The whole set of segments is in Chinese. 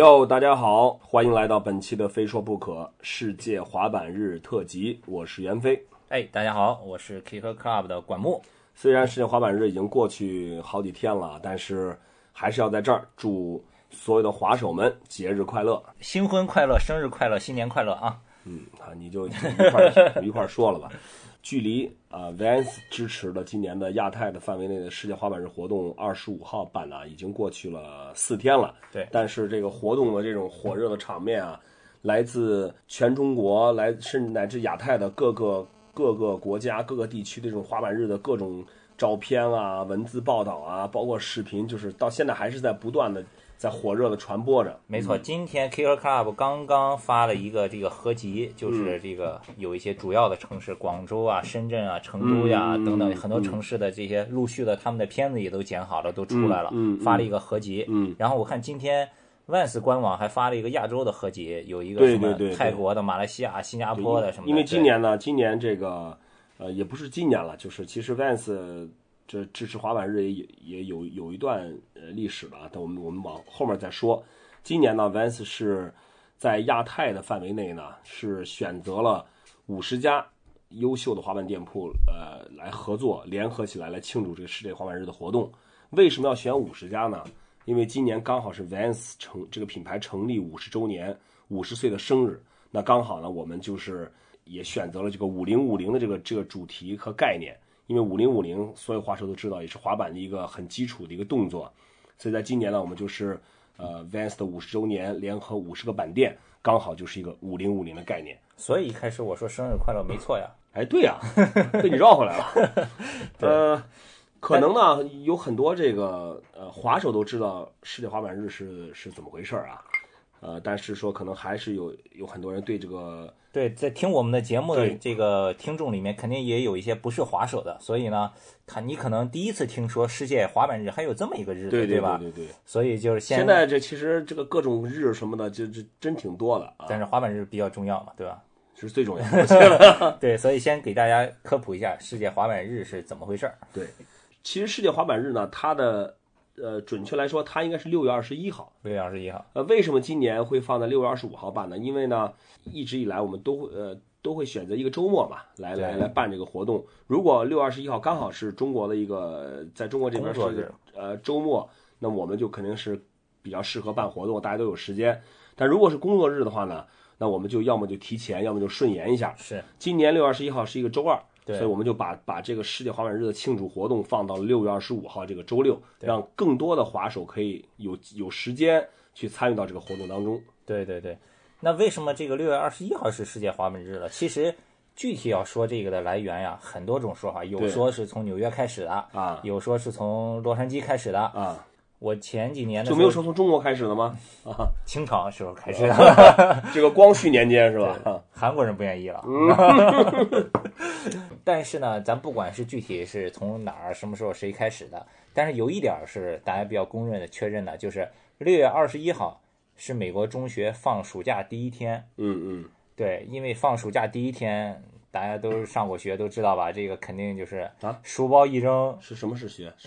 哟，大家好，欢迎来到本期的《非说不可》世界滑板日特辑，我是袁飞。哎，大家好，我是 Kick Club 的管木。虽然世界滑板日已经过去好几天了，但是还是要在这儿祝所有的滑手们节日快乐，新婚快乐，生日快乐，新年快乐啊！嗯啊，你就一块儿 一块儿说了吧。距离啊，Vans 支持的今年的亚太的范围内的世界滑板日活动二十五号办呢，已经过去了四天了。对，但是这个活动的这种火热的场面啊，来自全中国，来甚至乃至亚太的各个各个国家、各个地区的这种滑板日的各种照片啊、文字报道啊，包括视频，就是到现在还是在不断的。在火热的传播着，没错。今天 Kicker Club 刚刚发了一个这个合集，就是这个有一些主要的城市，广州啊、深圳啊、成都呀等等很多城市的这些陆续的他们的片子也都剪好了，都出来了，发了一个合集。嗯。然后我看今天 Vans 官网还发了一个亚洲的合集，有一个什么泰国的、马来西亚、新加坡的什么。因为今年呢，今年这个呃也不是今年了，就是其实 Vans。这支持滑板日也也有有一段呃历史了，等我们我们往后面再说。今年呢，Vans 是在亚太的范围内呢，是选择了五十家优秀的滑板店铺，呃，来合作联合起来来庆祝这个世界滑板日的活动。为什么要选五十家呢？因为今年刚好是 Vans 成这个品牌成立五十周年，五十岁的生日。那刚好呢，我们就是也选择了这个五零五零的这个这个主题和概念。因为五零五零，所有滑手都知道，也是滑板的一个很基础的一个动作，所以在今年呢，我们就是呃 Vans 的五十周年，联合五十个板店，刚好就是一个五零五零的概念。所以一开始我说生日快乐没错呀，哎，对呀，被你绕回来了。呃，可能呢，有很多这个呃滑手都知道世界滑板日是是怎么回事啊，呃，但是说可能还是有有很多人对这个。对，在听我们的节目的这个听众里面，肯定也有一些不是滑手的，所以呢，他你可能第一次听说世界滑板日还有这么一个日子，对吧？对对对。所以就是现在这其实这个各种日什么的，就就真挺多的啊。但是滑板日比较重要嘛，对吧？是最重要的。对，所以先给大家科普一下世界滑板日是怎么回事儿。对，其实世界滑板日呢，它的。呃，准确来说，它应该是六月二十一号。六月二十一号。呃，为什么今年会放在六月二十五号办呢？因为呢，一直以来我们都会呃都会选择一个周末嘛，来来来办这个活动。如果六月二十一号刚好是中国的一个在中国这边是呃周末，那我们就肯定是比较适合办活动，大家都有时间。但如果是工作日的话呢，那我们就要么就提前，要么就顺延一下。是。今年六月二十一号是一个周二。所以我们就把把这个世界滑板日的庆祝活动放到了六月二十五号这个周六，让更多的滑手可以有有时间去参与到这个活动当中。对对对，那为什么这个六月二十一号是世界滑板日了？其实具体要说这个的来源呀，很多种说法，有说是从纽约开始的啊，有说是从洛杉矶开始的啊。我前几年就没有说从中国开始的吗？啊，清朝时候开始的，这个光绪年间是吧？韩国人不愿意了。但是呢，咱不管是具体是从哪儿、什么时候、谁开始的，但是有一点是大家比较公认的、确认的，就是六月二十一号是美国中学放暑假第一天。嗯嗯，对，因为放暑假第一天，大家都上过学，都知道吧？这个肯定就是啊，书包一扔，是什么是学？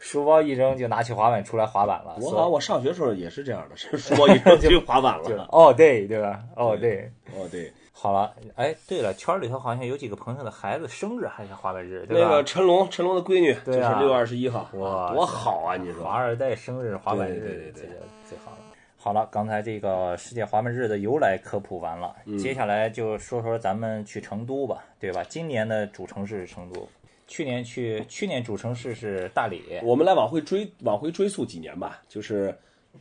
书包一扔就拿起滑板出来滑板了。我好像我上学时候也是这样的，是书包一扔 就滑板了。哦，对，对吧？哦，对，哦，对。好了，哎，对了，圈里头好像有几个朋友的孩子生日还是滑板日，对吧？那个陈龙，陈龙的闺女就是六月二十一号，哇，多好啊！你说，华二代生日滑板日，对对对，最好了。好了，刚才这个世界滑板日的由来科普完了，接下来就说说咱们去成都吧，对吧？今年的主城市是成都。去年去，去年主城市是大理。我们来往回追，往回追溯几年吧。就是，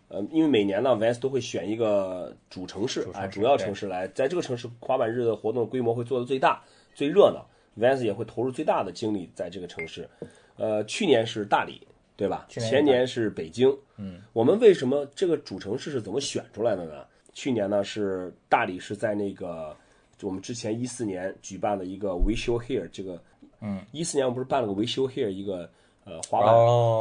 呃，因为每年呢，Vans 都会选一个主城市啊，主要城市来，在这个城市滑板日的活动规模会做的最大、最热闹，Vans 也会投入最大的精力在这个城市。呃，去年是大理，对吧？前年是北京。嗯。我们为什么这个主城市是怎么选出来的呢？去年呢是大理是在那个，我们之前一四年举办了一个 We Show Here 这个。嗯，一四年我们不是办了个维修 here 一个呃滑板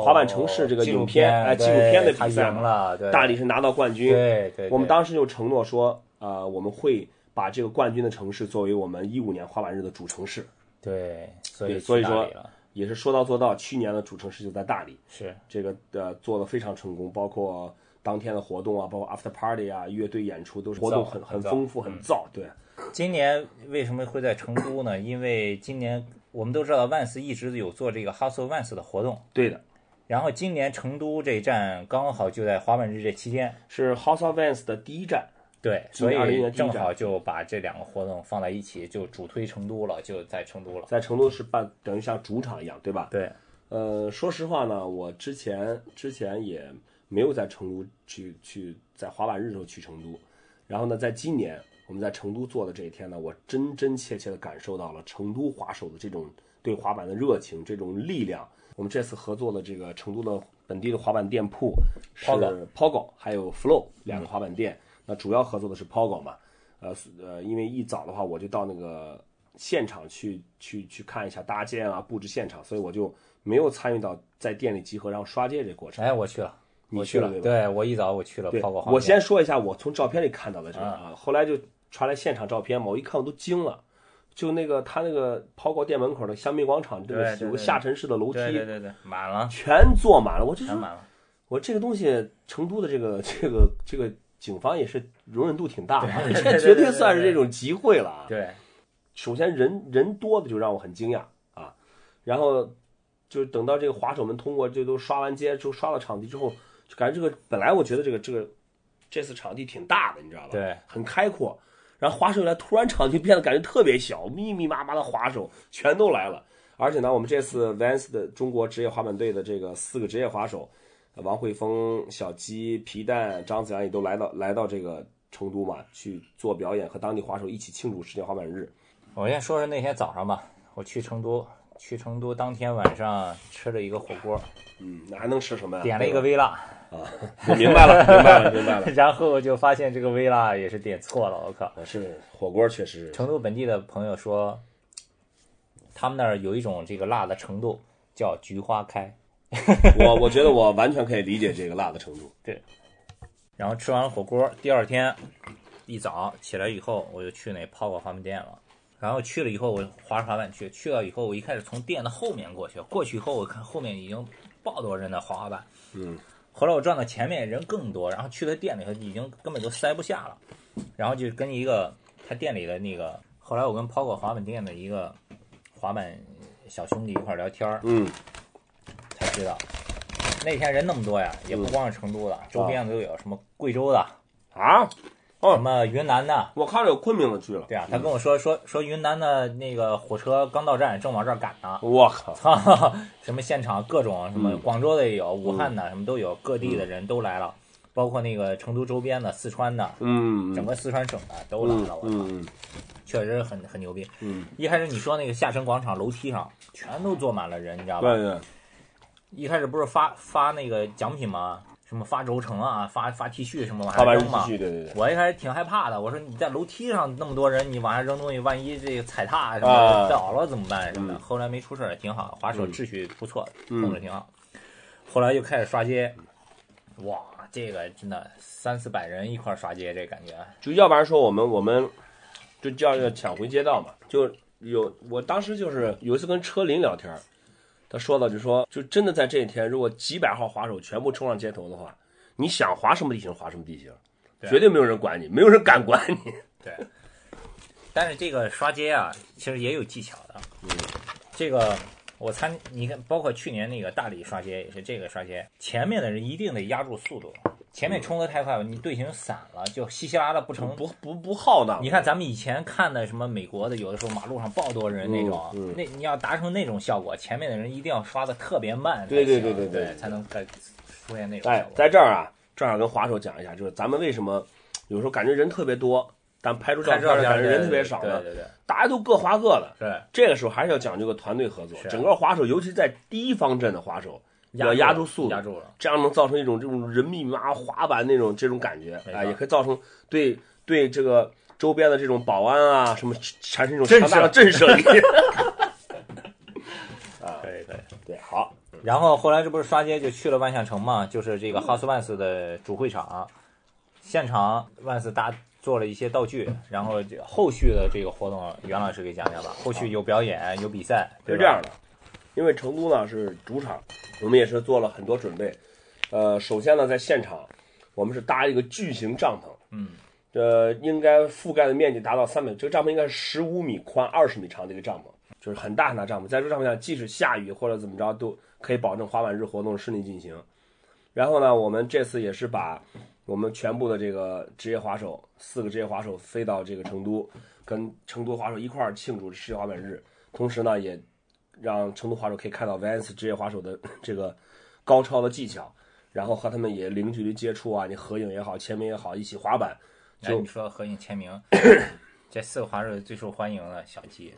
滑板城市这个影片哎纪录片的比赛嘛，大理是拿到冠军。对对，我们当时就承诺说呃，我们会把这个冠军的城市作为我们一五年滑板日的主城市。对，所以所以说也是说到做到，去年的主城市就在大理。是这个呃做的非常成功，包括当天的活动啊，包括 after party 啊，乐队演出都是活动很很丰富，很燥。对，今年为什么会在成都呢？因为今年我们都知道万斯一直有做这个 Hustle 万斯的活动，对的，然后今年成都这一站刚好就在滑板日这期间，是 House of Vans 的第一站。对，今年20所以正好就把这两个活动放在一起，就主推成都了，就在成都了。在成都是办等于像主场一样，对吧？对，呃，说实话呢，我之前之前也没有在成都去去在滑板日的时候去成都，然后呢，在今年我们在成都做的这一天呢，我真真切切的感受到了成都滑手的这种对滑板的热情，这种力量。我们这次合作的这个成都的本地的滑板店铺是 Pogo 还有 Flow 两个滑板店，那主要合作的是 Pogo 嘛，呃呃，因为一早的话我就到那个现场去去去看一下搭建啊布置现场，所以我就没有参与到在店里集合然后刷街这过程。哎，我去了，我去了对吧对我一早我去了对我先说一下我从照片里看到的这个啊，后来就传来现场照片嘛，我一看我都惊了。就那个他那个抛过店门口的香蜜广场，这个有个下沉式的楼梯，对对对对，满了，全坐满了。我就说，全满了。我这个东西，成都的这个这个这个警方也是容忍度挺大的，这绝对算是这种集会了啊。对，首先人人多的就让我很惊讶啊，然后就等到这个滑手们通过这都刷完街，就刷到场地之后，就感觉这个本来我觉得这个这个这次场地挺大的，你知道吧？对，很开阔。然后滑手一来，突然场地变得感觉特别小，密密麻麻的滑手全都来了。而且呢，我们这次 Vans 的中国职业滑板队的这个四个职业滑手，王慧峰、小鸡、皮蛋、张子阳也都来到来到这个成都嘛，去做表演，和当地滑手一起庆祝世界滑板日。我先说说那天早上吧，我去成都，去成都当天晚上吃了一个火锅，嗯，那还能吃什么呀？点了一个微辣，吧啊，我明白了，明白了，明白了。然后就发现这个微辣也是点错了，我靠！是火锅，确实成都本地的朋友说，他们那儿有一种这个辣的程度叫菊花开。我我觉得我完全可以理解这个辣的程度。对然后吃完了火锅，第二天一早起来以后，我就去那泡过滑板店了。然后去了以后，我滑着滑板去，去了以后，我一开始从店的后面过去，过去以后我看后面已经爆多人在滑滑板。嗯，后来我转到前面人更多，然后去他店里头已经根本都塞不下了，然后就跟一个他店里的那个，后来我跟抛过滑板店的一个滑板小兄弟一块聊天儿，嗯，才知道那天人那么多呀，也不光是成都的，周边的都有，什么贵州的，啊，什么云南的。我看着有昆明的去了。对啊，他跟我说说说云南的那个火车刚到站，正往这儿赶呢。我靠，操，什么现场各种什么嗯广州的也有，武汉的什么都有，各地的人都来了，包括那个成都周边的四川的，嗯，整个四川省的都来嗯了。我操，嗯确实很很牛逼。嗯，一开始你说那个下沉广场楼梯上全都坐满了人，你知道吧？对对，一开始不是发发那个奖品吗？什么发轴承啊，发发 T 恤什么往下扔嘛。T 恤，对对对，我一开始挺害怕的，我说你在楼梯上那么多人，你往下扔东西，万一这个踩踏什么倒了怎么办什么的。嗯后来没出事儿，挺好，滑手嗯秩序不错，嗯控制挺好。后来又开始刷街，哇，这个真的三四百人一块儿刷街，这感觉就要不然说我们我们就叫要抢回街道嘛，就有我当时就是有一次跟车林聊天儿，他说到就说就真的在这一天，如果几百号滑手全部冲上街头的话，你想滑什么地形滑什么地形，绝对没有人管你，没有人敢管你。对。但是这个刷街啊，其实也有技巧的。嗯，这个我参，你看，包括去年那个大理刷街也是这个刷街，前面的人一定得压住速度，前面冲得太快了，你队形散了，就稀稀拉拉不成。不不不浩荡。你看咱们以前看的什么美国的，有的时候马路上爆多人那种，嗯嗯那你要达成那种效果，前面的人一定要刷的特别慢才对对行，对对对对才能再出现那种哎。在这儿啊，正好跟滑手讲一下，就是咱们为什么有时候感觉人特别多，但拍出照片片儿感觉人特别少呢？对对对大家都各滑各的。对，这个时候还是要讲究个团队合作，整个滑手，尤其在第一方阵的滑手，要压住速度压住了。这样能造成一种这种人密密麻麻滑板那种这种感觉，啊，也可以造成对对这个周边的这种保安啊什么产生一种震强大的慑震慑力。可以可以。对，好，然后后来这不是刷街就去了万象城嘛，就是这个 House Vans 的主会场，现场 Vans 搭做了一些道具，然后这后续的这个活动，袁老师给讲讲吧。后续有表演，有比赛，是这样的，因为成都呢是主场，我们也是做了很多准备。呃，首先呢，在现场我们是搭一个巨型帐篷，嗯，呃，应该覆盖的面积达到三百，这个帐篷应该是十五米宽、二十米长的一个帐篷，就是很大很大帐篷。在这个帐篷下，即使下雨或者怎么着，都可以保证滑板日活动顺利进行。然后呢，我们这次也是把我们全部的这个职业滑手，四个职业滑手飞到这个成都，跟成都滑手一块儿庆祝世界滑板日。同时呢，也让成都滑手可以看到 Vans 职业滑手的 这个高超的技巧，然后和他们也零距离接触啊，你合影也好，签名也好，一起滑板。就，你说合影签名，这四个滑手最受欢迎了小鸡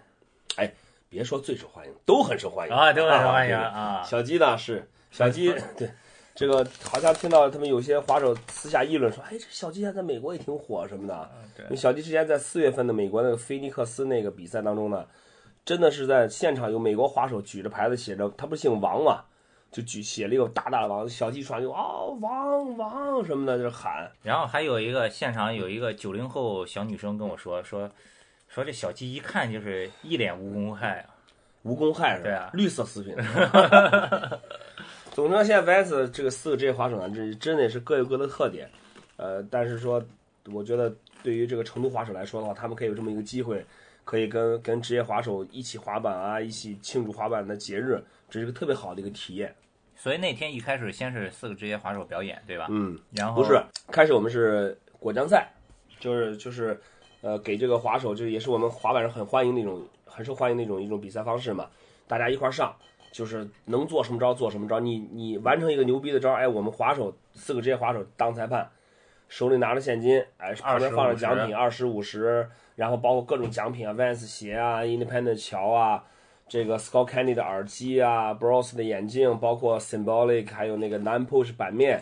哎别说最受欢迎，都很受欢迎啊，都很受欢迎啊。小鸡呢是小鸡，对这个好像听到他们有些滑手私下议论说，哎，这小鸡现在在美国也挺火什么的。对因为小鸡之前在四月份的美国那个菲尼克斯那个比赛当中呢，真的是在现场有美国滑手举着牌子写着，他不是姓王嘛，就举写了一个大大的王，小鸡传就哦王王什么的就喊，然后还有一个现场有一个九零后小女生跟我说说说这小鸡一看就是一脸无公害啊。无公害是吧？对啊绿色食品。总之，现在 Vans 这个四个职业滑手呢，这真的是各有各的特点。呃，但是说，我觉得对于这个成都滑手来说的话，他们可以有这么一个机会，可以跟跟职业滑手一起滑板啊，一起庆祝滑板的节日，这是个特别好的一个体验。所以那天一开始先是四个职业滑手表演，对吧？嗯，然后不是，开始我们是果酱赛，就是就是，呃，给这个滑手，就也是我们滑板上很欢迎的一种，很受欢迎的一种一种比赛方式嘛。大家一块儿上，就是能做什么招做什么招。你你完成一个牛逼的招，哎，我们滑手四个职业滑手当裁判，手里拿着现金，哎，旁边放着奖品二十五十，然后包括各种奖品啊，Vans 鞋啊，Independent 桥啊。这个 Scott Candy 的耳机啊，Bros 的眼镜，包括 Symbolic，还有那个 Nine Push 版面，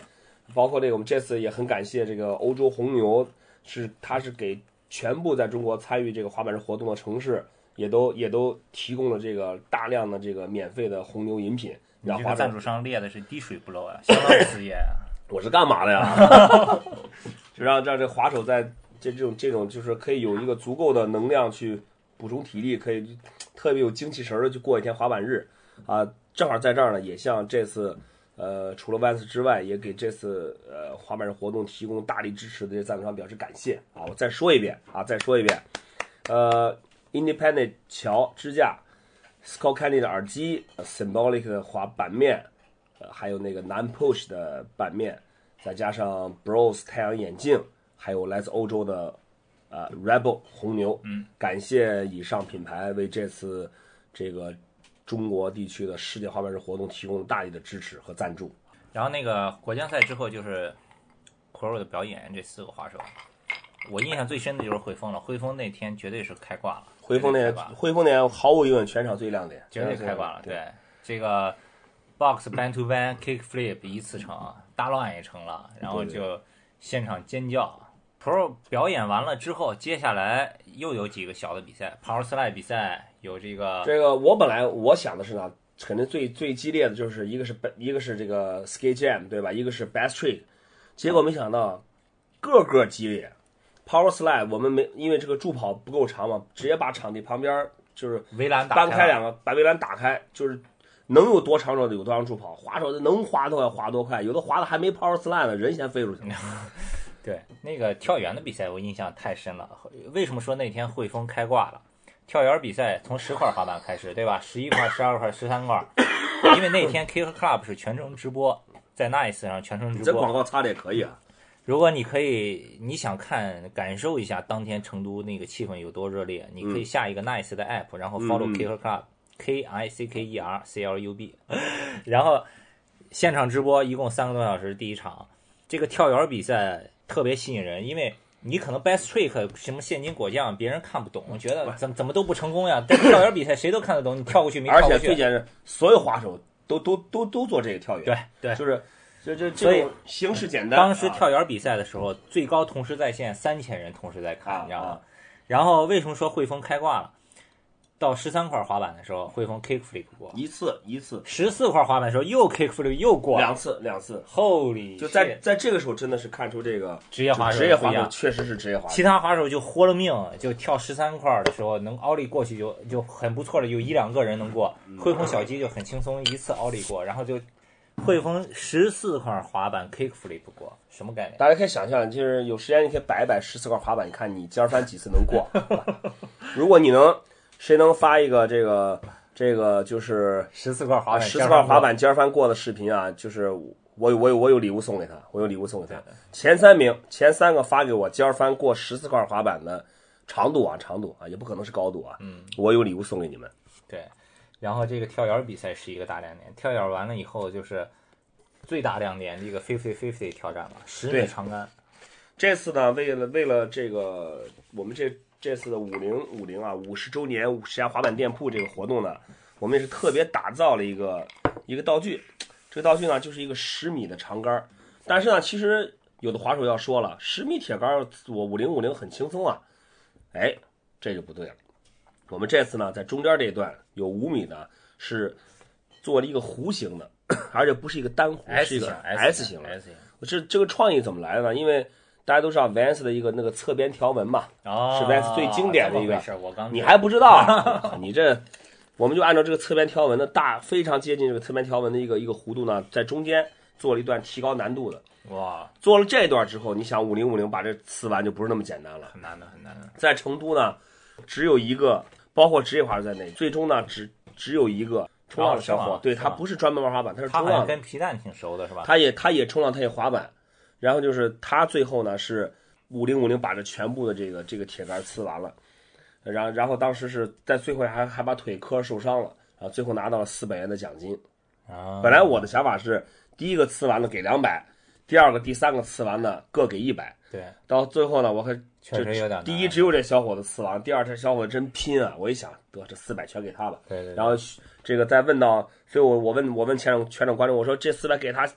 包括这个我们这次也很感谢这个欧洲红牛，是它是给全部在中国参与这个滑板日活动的城市，也都也都提供了这个大量的这个免费的红牛饮品，你这个赞助商列的是滴水不漏啊，相当事业 啊。我是干嘛的呀？就让让这滑手在这这种这种就是可以有一个足够的能量去补充体力，可以特别有精气神的去过一天滑板日啊。正好在这儿呢，也向这次呃除了 Vans 之外，也给这次呃滑板日活动提供大力支持的赞助商表示感谢啊！我再说一遍啊，再说一遍，呃，Independent 桥支架。Scott Candy 的耳机，Symbolic 的滑板面，呃，还有那个南 Push 的板面，再加上 Bros 太阳眼镜，还有来自欧洲的呃 Rebel 红牛。嗯，感谢以上品牌为这次这个中国地区的世界滑板日活动提供大力的支持和赞助。然后那个国江赛之后就是 Pro 的表演，这四个滑手，我印象最深的就是汇丰了。汇丰那天绝对是开挂了，汇丰那汇丰那毫无疑问全场最亮点，绝对开挂了。对，对，这个 box ban to ban kick flip 一次成，大乱也成了，然后就现场尖叫。Pro 表演完了之后，接下来又有几个小的比赛，Power Slide 比赛有这个这个我本来我想的是呢，肯定最最激烈的就是一个是一个是这个 Skate Jam 对吧？一个是 Bass Trick，结果没想到个个激烈。Power Slide 我们没因为这个助跑不够长嘛，直接把场地旁边就是围栏打搬开两个，把围栏打开，就是能有多长就有多长助跑，滑手能滑多快滑多快，有的滑的还没 Power Slide 呢，人先飞出去了。对，那个跳远的比赛我印象太深了。为什么说那天汇丰开挂了？跳远比赛从十块滑板开始，对吧？十一块、十二块、十三块，因为那天 Kick Club 是全程直播，在 Nice 上全程直播这广。告插的也可以啊。如果你可以，你想看感受一下当天成都那个气氛有多热烈，你可以下一个 Nice 的 app，然后 follow 嗯 Kicker Club、K I C K E R C L U B，然后现场直播一共三个多小时，第一场这个跳远比赛特别吸引人，因为你可能 best trick 什么现金果酱，别人看不懂，觉得怎么怎么都不成功呀。但是跳远比赛谁都看得懂，你跳过去 没而跳过去，且最简是所有滑手都都都都做这个跳远，对对。就是这这所以这种形式简单。当时啊跳远比赛的时候，最高同时在线三千人同时在看，啊你知道吗啊？然后为什么说汇丰开挂了？到十三块滑板的时候，汇丰 kick flip 过；一次一次十四块滑板的时候又 kick flip 又过两。次两次，Holy，就在在这个时候真的是看出这个职业滑手职业滑手确实是职业滑手其。他滑手就豁了命，就跳十三块的时候能奥利过去就就很不错了，有一两个人能过。嗯汇丰小鸡就很轻松，一次奥利过，然后就汇丰十四块滑板 kickflip 过，什么概念？大家可以想象，就是有时间你可以摆一摆十四块滑板，你看你尖儿翻几次能过。如果你能，谁能发一个这个这个就是十四块滑板，十四块滑板尖儿翻过的视频啊，就是我有我有我有礼物送给他，我有礼物送给他。前三名前三个发给我尖儿翻过十四块滑板的长度啊长度啊，也不可能是高度啊。嗯，我有礼物送给你们。对，然后这个跳远比赛是一个大亮点，跳远完了以后就是最大亮点，这个 fifty fifty 挑战了十米对长杆。这次呢，为了为了这个我们这这次的五零五零啊五十周年五十家滑板店铺这个活动呢，我们也是特别打造了一个一个道具。这个道具呢，就是一个十米的长杆儿。但是呢，其实有的滑手要说了，十米铁杆儿我五零五零很轻松啊。哎，这就不对了。我们这次呢，在中间这一段有五米的，是做了一个弧形的，而且不是一个单弧，是一个 S 型的。S 型。这这个创意怎么来的呢？因为大家都知道 Vans 的一个那个侧边条纹嘛，哦，是 Vans 最经典的一个你还不知道啊？你这，我们就按照这个侧边条纹的大，非常接近这个侧边条纹的一个一个弧度呢，在中间做了一段提高难度的。哇，做了这段之后，你想五零五零把这刺完就不是那么简单了。很难的，很难的。在成都呢，只有一个，包括职业滑手在内，最终呢只只有一个冲浪的小伙，对他不是专门玩滑板，他是冲浪的。跟皮蛋挺熟的，是吧？他也他也冲浪，他也滑板，然后就是他最后呢是五零五零把这全部的这个这个铁杆刺完了，然后然后当时是在最后还还把腿磕受伤了，啊，最后拿到了四百元的奖金。啊，本来我的想法是第一个刺完了给两百，第二个、第三个刺完呢各给一百。对，到最后呢，我还确实有点第一只有这小伙子刺完，第二这小伙子真拼啊！我一想，得这四百全给他吧。对对对然后这个再问到，所以我我问我问全场全场观众，我说这四百给他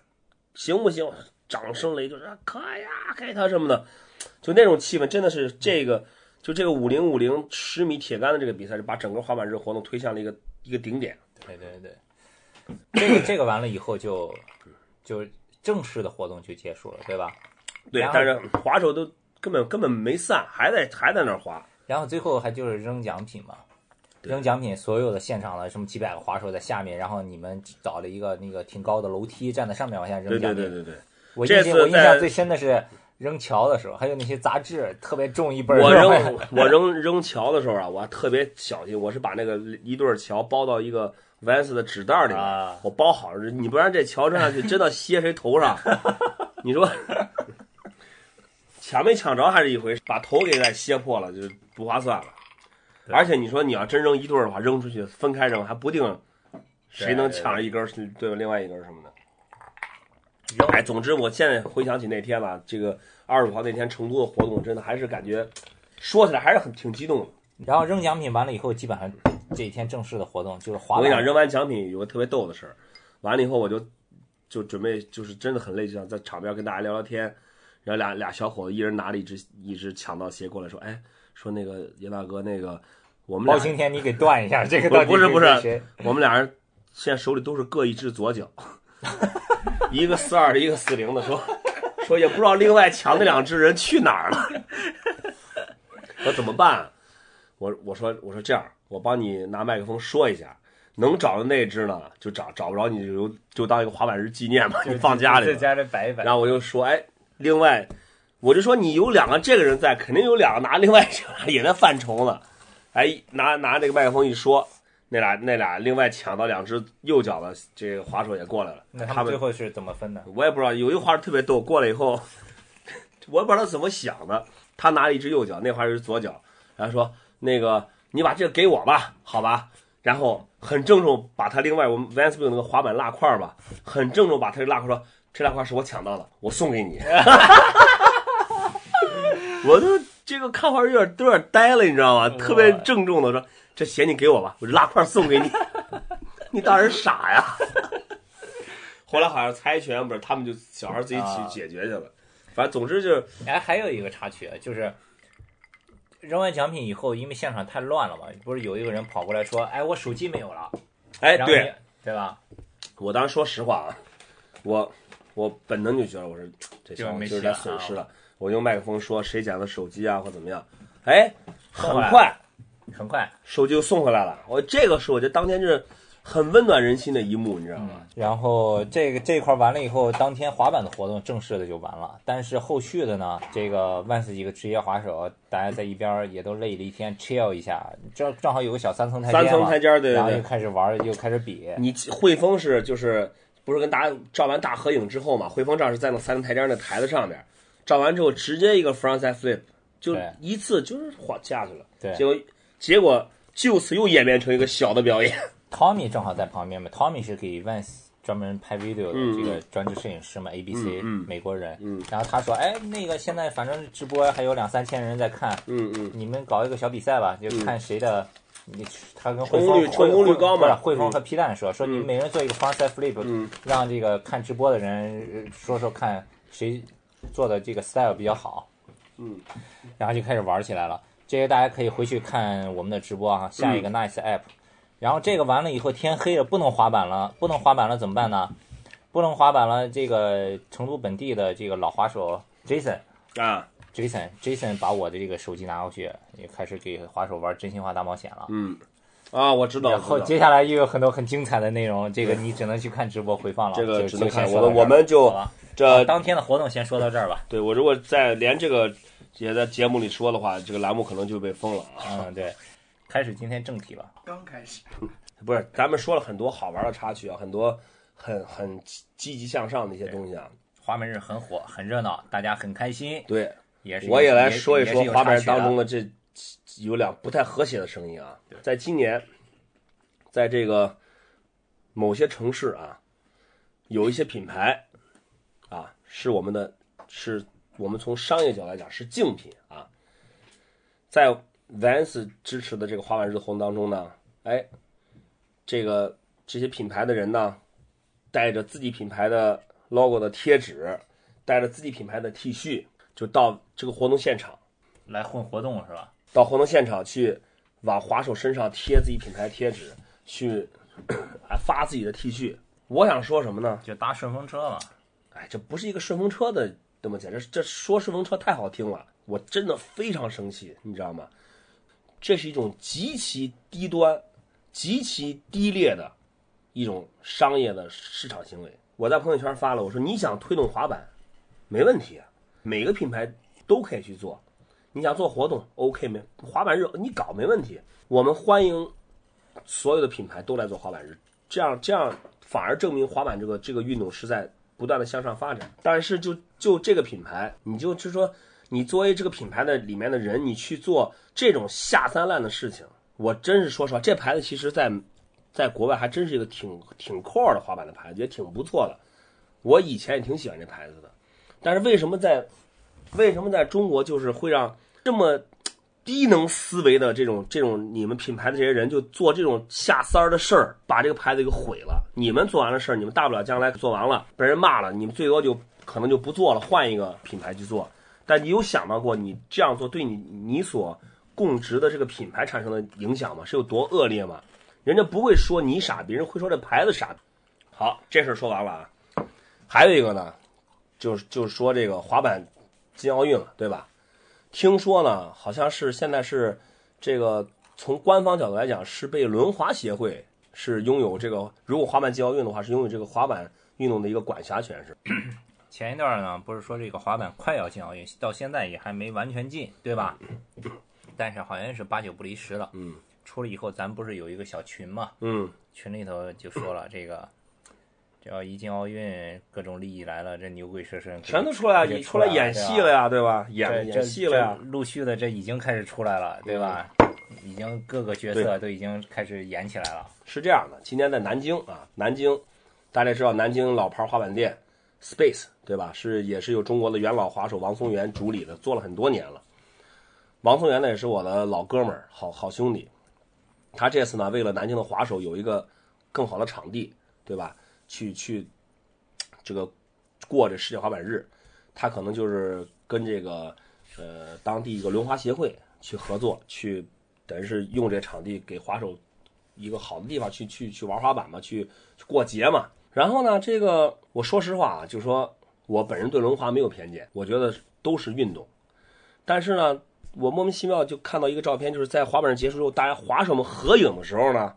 行不行？掌声雷就是可呀，给他什么的，就那种气氛，真的是这个就这个五零五零十米铁杆的这个比赛，是把整个滑板日活动推向了一个一个顶点。对对对，这个这个完了以后就就正式的活动就结束了，对吧？对但是滑手都根本根本没散，还在还在那儿滑。然后最后还就是扔奖品嘛，扔奖品，所有的现场的什么几百个滑手在下面，然后你们找了一个那个挺高的楼梯，站在上面往下扔奖品。对对对对。我这次印象我印象最深的是扔桥的时候，还有那些杂志特别重一本儿。我扔我扔扔桥的时候啊，我还特别小心，我是把那个一对儿桥包到一个 Vans 的纸袋儿里面，啊我包好了，你不然这桥扔下去真的歇谁头上，你说抢没抢着还是一回事，把头给再歇破了就不划算了。而且你说你要真扔一对儿的话，扔出去分开扔还不定谁能抢着一根儿对吧？另外一根儿什么的。哎，总之，我现在回想起那天吧，这个二十五号那天成都的活动，真的还是感觉说起来还是很挺激动的。然后扔奖品完了以后，基本上这一天正式的活动就是滑板。我跟你讲，扔完奖品有个特别逗的事儿，完了以后我就就准备就是真的很累，就想在场边跟大家聊聊天。然后俩俩小伙子一人拿了一只一只抢到鞋过来说，哎，说那个严大哥，那个我们俩包青天，你给断一下，这个不到底不是不是？我们俩人现在手里都是各一只左脚，一个四二的，一个四零的，说说也不知道另外抢那两只人去哪儿了。我怎么办、啊？我我说我说这样，我帮你拿麦克风说一下，能找着那只呢就找，找不着你就就当一个滑板日纪念吧，你放家里在。家里摆一摆。然后我就说，哎，另外，我就说你有两个这个人在，肯定有两个拿另外一个也在犯愁呢。哎，拿拿这个麦克风一说，那俩那俩另外抢到两只右脚的这个滑手也过来了。那他们最后是怎么分的？我也不知道，有一个滑手特别逗，过来以后，我也不知道他怎么想的，他拿了一只右脚，那滑手是左脚，然后说那个你把这个给我吧，好吧。然后很郑重把他另外我们 Vans 不有那个滑板蜡块吧，很郑重把他这蜡块说这蜡块是我抢到的，我送给你。我都这个看会儿有点都有点呆了，你知道吗？特别郑重的说这鞋你给我吧，我这拉块送给你。你当然傻呀。后来好像猜拳不是，他们就小孩自己去啊解决去了。反正总之就是哎，还有一个插曲，就是扔完奖品以后，因为现场太乱了嘛，不是有一个人跑过来说：“哎，我手机没有了。”哎，对对吧？我当时说实话啊，我我本能就觉得我说这小就是没伙就是在损失了。我用麦克风说谁捡的手机啊或怎么样，哎，很快很快，手机就送回来了。我这个是我觉得当天就是很温暖人心的一幕，你知道吗？然后这个这一块完了以后，当天滑板的活动正式的就完了。但是后续的呢，这个 Vans 几个职业滑手，大家在一边儿也都累了一天，chill 一下，正正好有个小三层台阶嘛，三层台阶儿对对然后又开始玩儿，又开始比。你汇丰是就是不是跟大家照完大合影之后嘛？汇丰照是在那三层台阶那台子上边，照完之后直接一个 frontside flip，就一次就是滑下去了。对结果结果就此又演变成一个小的表演。Tommy 正好在旁边嘛，Tommy 是给 Vans 专门拍 video 的嗯这个专职摄影师嘛，ABC 美国人。嗯然后他说，哎，那个现在反正直播还有两三千人在看，嗯嗯，你们搞一个小比赛吧，就看谁的。你他跟汇成功率丰成功率高嘛汇丰和皮蛋说，说你们每人做一个 frontside flip，嗯让这个看直播的人呃说说看谁做的这个 style 比较好。嗯，然后就开始玩起来了。这个大家可以回去看我们的直播啊，下一个 Nice App。然后这个完了以后，天黑了，不能滑板了，不能滑板了怎么办呢？不能滑板了，这个成都本地的这个老滑手 Jason。啊，Jason Jason 把我的这个手机拿过去，也开始给滑手玩真心话大冒险了。嗯啊，我知道。然后接下来又有很多很精彩的内容，这个 你只能去看直播回放了。这个只能看就先说到这儿我们我们就这当天的活动先说到这儿吧。对我如果再连这个也在节目里说的话，这个栏目可能就被封了啊。嗯，对，开始今天正题吧。刚开始，不是，咱们说了很多好玩的插曲啊，很多很很积极向上的一些东西啊。滑门日很火，很热闹，大家很开心，对，也是我也来说一说也是有滑板日当中的这有两不太和谐的声音啊。在今年，在这个某些城市啊，有一些品牌啊，是我们的，是我们从商业角度来讲是竞品啊。在 Vans 支持的这个滑板日的活动当中呢，哎，这个这些品牌的人呢，带着自己品牌的 logo 的贴纸，带着自己品牌的 T 恤，就到这个活动现场，来混活动是吧？到活动现场去往滑手身上贴自己品牌贴纸，去 啊发自己的 T 恤。我想说什么呢？就搭顺风车嘛。哎，这不是一个顺风车的这么简直，这说顺风车太好听了，我真的非常生气，你知道吗？这是一种极其低端、极其低劣的一种商业的市场行为。我在朋友圈发了，我说你想推动滑板，没问题，每个品牌都可以去做。你想做活动，OK 没？滑板日你搞没问题，我们欢迎所有的品牌都来做滑板日，这样这样反而证明滑板这个这个运动是在不断的向上发展。但是就就这个品牌，你就是说，你作为这个品牌的里面的人，你去做这种下三滥的事情，我真是说实话，这牌子其实在在国外还真是一个挺挺 core 的滑板的牌子，也挺不错的。我以前也挺喜欢这牌子的，但是为什么在为什么在中国就是会让这么低能思维的这种这种你们品牌的这些人就做这种下三儿的事儿，把这个牌子给毁了。你们做完了事儿，你们大不了将来做完了被人骂了，你们最多就可能就不做了，换一个品牌去做。但你有想到过你这样做对你你所供职的这个品牌产生的影响吗？是有多恶劣吗？人家不会说你傻逼，人会说这牌子傻。好，这事儿说完了啊。还有一个呢，就是就是说这个滑板进奥运了，对吧？听说呢，好像是现在是这个从官方角度来讲，是被轮滑协会是拥有这个，如果滑板进奥运的话，是拥有这个滑板运动的一个管辖权是。前一段呢，不是说这个滑板快要进奥运，到现在也还没完全进，对吧？但是好像是八九不离十了。嗯出了以后，咱不是有一个小群嘛？嗯，群里头就说了，这个只要一进奥运，各种利益来了，这牛鬼蛇神全都出来，出来演戏了呀，对吧？演演戏了呀。陆续的这已经开始出来了，对吧？已经各个角色都已经开始演起来了。是这样的，今天在南京啊，南京大家知道南京老牌滑板店 Space 对吧？是也是由中国的元老滑手王松元主理的，做了很多年了。王松元呢也是我的老哥们儿，好好兄弟。他这次呢，为了南京的滑手有一个更好的场地，对吧？去去这个过这世界滑板日，他可能就是跟这个呃当地一个轮滑协会去合作，去等于是用这场地给滑手一个好的地方去去去玩滑板嘛，去过节嘛。然后呢，这个我说实话啊，就是说我本人对轮滑没有偏见，我觉得都是运动。但是呢，我莫名其妙就看到一个照片，就是在滑板日结束之后，大家滑手们合影的时候呢，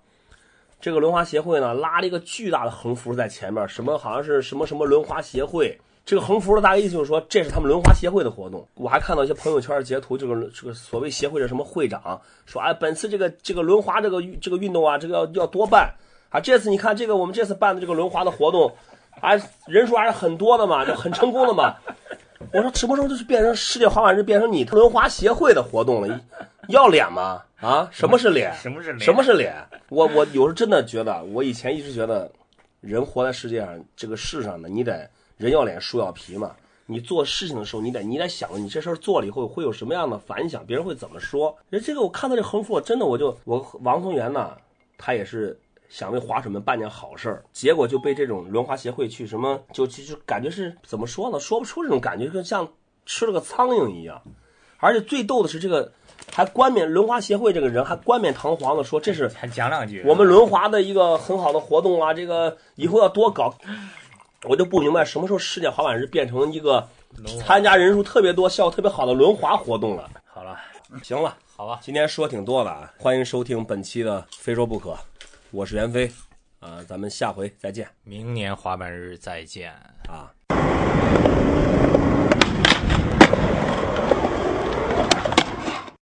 这个轮滑协会呢拉了一个巨大的横幅在前面，什么好像是什么什么轮滑协会。这个横幅的大概意思就是说，这是他们轮滑协会的活动。我还看到一些朋友圈截图，这个这个所谓协会的什么会长说，哎，本次这个这个轮滑这个这个运动啊，这个要要多办啊。这次你看这个我们这次办的这个轮滑的活动，啊人数还是很多的嘛，就很成功的嘛。我说什么时候就是变成世界滑板日变成你轮滑协会的活动了？要脸吗？啊，什么是脸？什么是脸？什么是脸？我我有时候真的觉得，我以前一直觉得，人活在世界上这个世上呢，你得。人要脸，树要皮嘛。你做事情的时候，你得你得想，你这事儿做了以后会有什么样的反响，别人会怎么说？人这个我看到这横幅，真的我就我王宗元呢，他也是想为滑手们办件好事儿，结果就被这种轮滑协会去什么，就就就感觉是怎么说呢？说不出这种感觉，就像吃了个苍蝇一样。而且最逗的是，这个还冠冕轮滑协会这个人还冠冕堂皇的说，这是还讲两句，我们轮滑的一个很好的活动啊，这个以后要多搞。我就不明白什么时候世界滑板日变成一个参加人数特别多、效果特别好的轮滑活动了。好了，行了，好吧，今天说挺多的啊，欢迎收听本期的《非说不可》，我是袁飞，啊，咱们下回再见，明年滑板日再见啊。